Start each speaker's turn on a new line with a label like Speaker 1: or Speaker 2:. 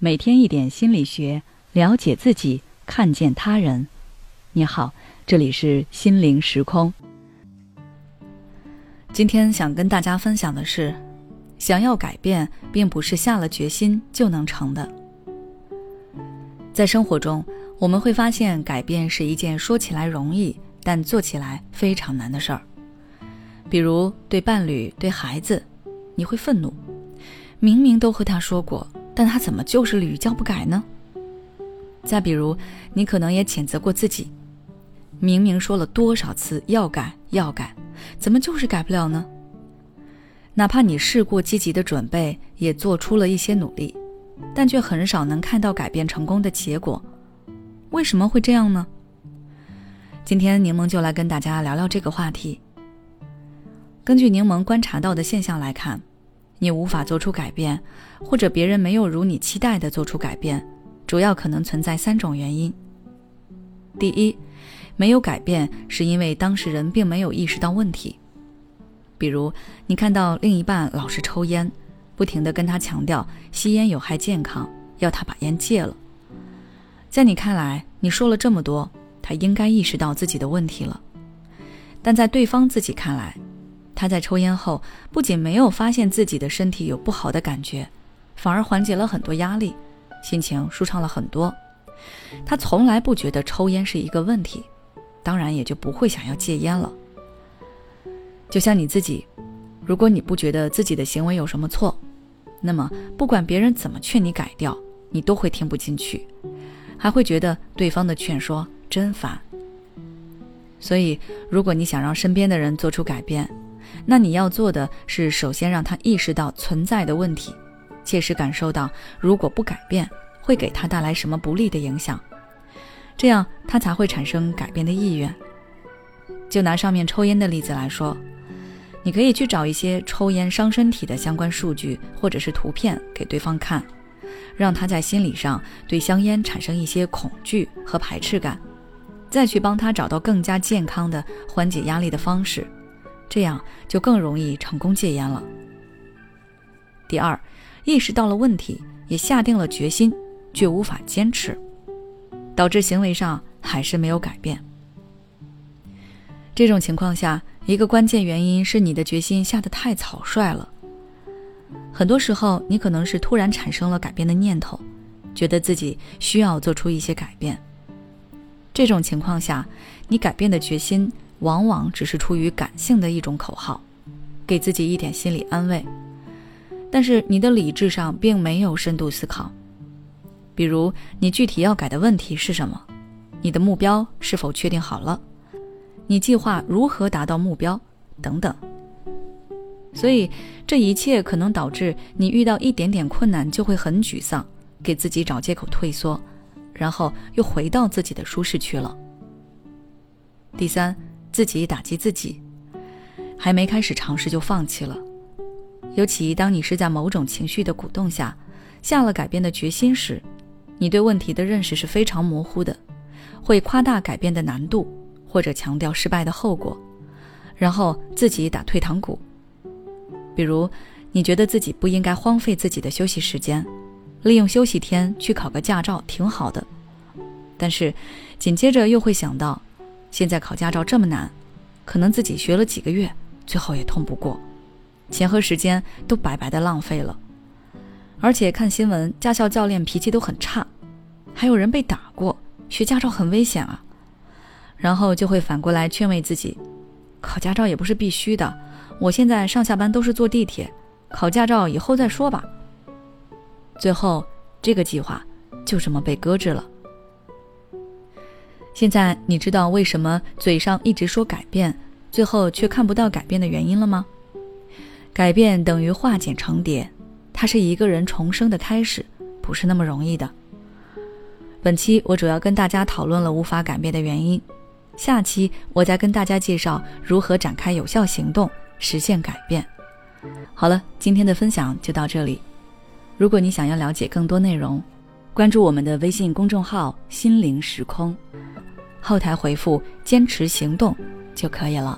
Speaker 1: 每天一点心理学，了解自己，看见他人。你好，这里是心灵时空。今天想跟大家分享的是，想要改变，并不是下了决心就能成的。在生活中，我们会发现，改变是一件说起来容易，但做起来非常难的事儿。比如对伴侣、对孩子，你会愤怒，明明都和他说过。但他怎么就是屡教不改呢？再比如，你可能也谴责过自己，明明说了多少次要改要改，怎么就是改不了呢？哪怕你试过积极的准备，也做出了一些努力，但却很少能看到改变成功的结果，为什么会这样呢？今天柠檬就来跟大家聊聊这个话题。根据柠檬观察到的现象来看。你无法做出改变，或者别人没有如你期待的做出改变，主要可能存在三种原因。第一，没有改变是因为当事人并没有意识到问题。比如，你看到另一半老是抽烟，不停地跟他强调吸烟有害健康，要他把烟戒了。在你看来，你说了这么多，他应该意识到自己的问题了。但在对方自己看来，他在抽烟后，不仅没有发现自己的身体有不好的感觉，反而缓解了很多压力，心情舒畅了很多。他从来不觉得抽烟是一个问题，当然也就不会想要戒烟了。就像你自己，如果你不觉得自己的行为有什么错，那么不管别人怎么劝你改掉，你都会听不进去，还会觉得对方的劝说真烦。所以，如果你想让身边的人做出改变，那你要做的是，首先让他意识到存在的问题，切实感受到如果不改变会给他带来什么不利的影响，这样他才会产生改变的意愿。就拿上面抽烟的例子来说，你可以去找一些抽烟伤身体的相关数据或者是图片给对方看，让他在心理上对香烟产生一些恐惧和排斥感，再去帮他找到更加健康的缓解压力的方式。这样就更容易成功戒烟了。第二，意识到了问题，也下定了决心，却无法坚持，导致行为上还是没有改变。这种情况下，一个关键原因是你的决心下得太草率了。很多时候，你可能是突然产生了改变的念头，觉得自己需要做出一些改变。这种情况下，你改变的决心。往往只是出于感性的一种口号，给自己一点心理安慰，但是你的理智上并没有深度思考。比如，你具体要改的问题是什么？你的目标是否确定好了？你计划如何达到目标？等等。所以，这一切可能导致你遇到一点点困难就会很沮丧，给自己找借口退缩，然后又回到自己的舒适区了。第三。自己打击自己，还没开始尝试就放弃了。尤其当你是在某种情绪的鼓动下，下了改变的决心时，你对问题的认识是非常模糊的，会夸大改变的难度，或者强调失败的后果，然后自己打退堂鼓。比如，你觉得自己不应该荒废自己的休息时间，利用休息天去考个驾照挺好的，但是紧接着又会想到。现在考驾照这么难，可能自己学了几个月，最后也通不过，钱和时间都白白的浪费了。而且看新闻，驾校教练脾气都很差，还有人被打过。学驾照很危险啊。然后就会反过来劝慰自己，考驾照也不是必须的。我现在上下班都是坐地铁，考驾照以后再说吧。最后，这个计划就这么被搁置了。现在你知道为什么嘴上一直说改变，最后却看不到改变的原因了吗？改变等于化茧成蝶，它是一个人重生的开始，不是那么容易的。本期我主要跟大家讨论了无法改变的原因，下期我再跟大家介绍如何展开有效行动实现改变。好了，今天的分享就到这里。如果你想要了解更多内容，关注我们的微信公众号“心灵时空”。后台回复“坚持行动”就可以了。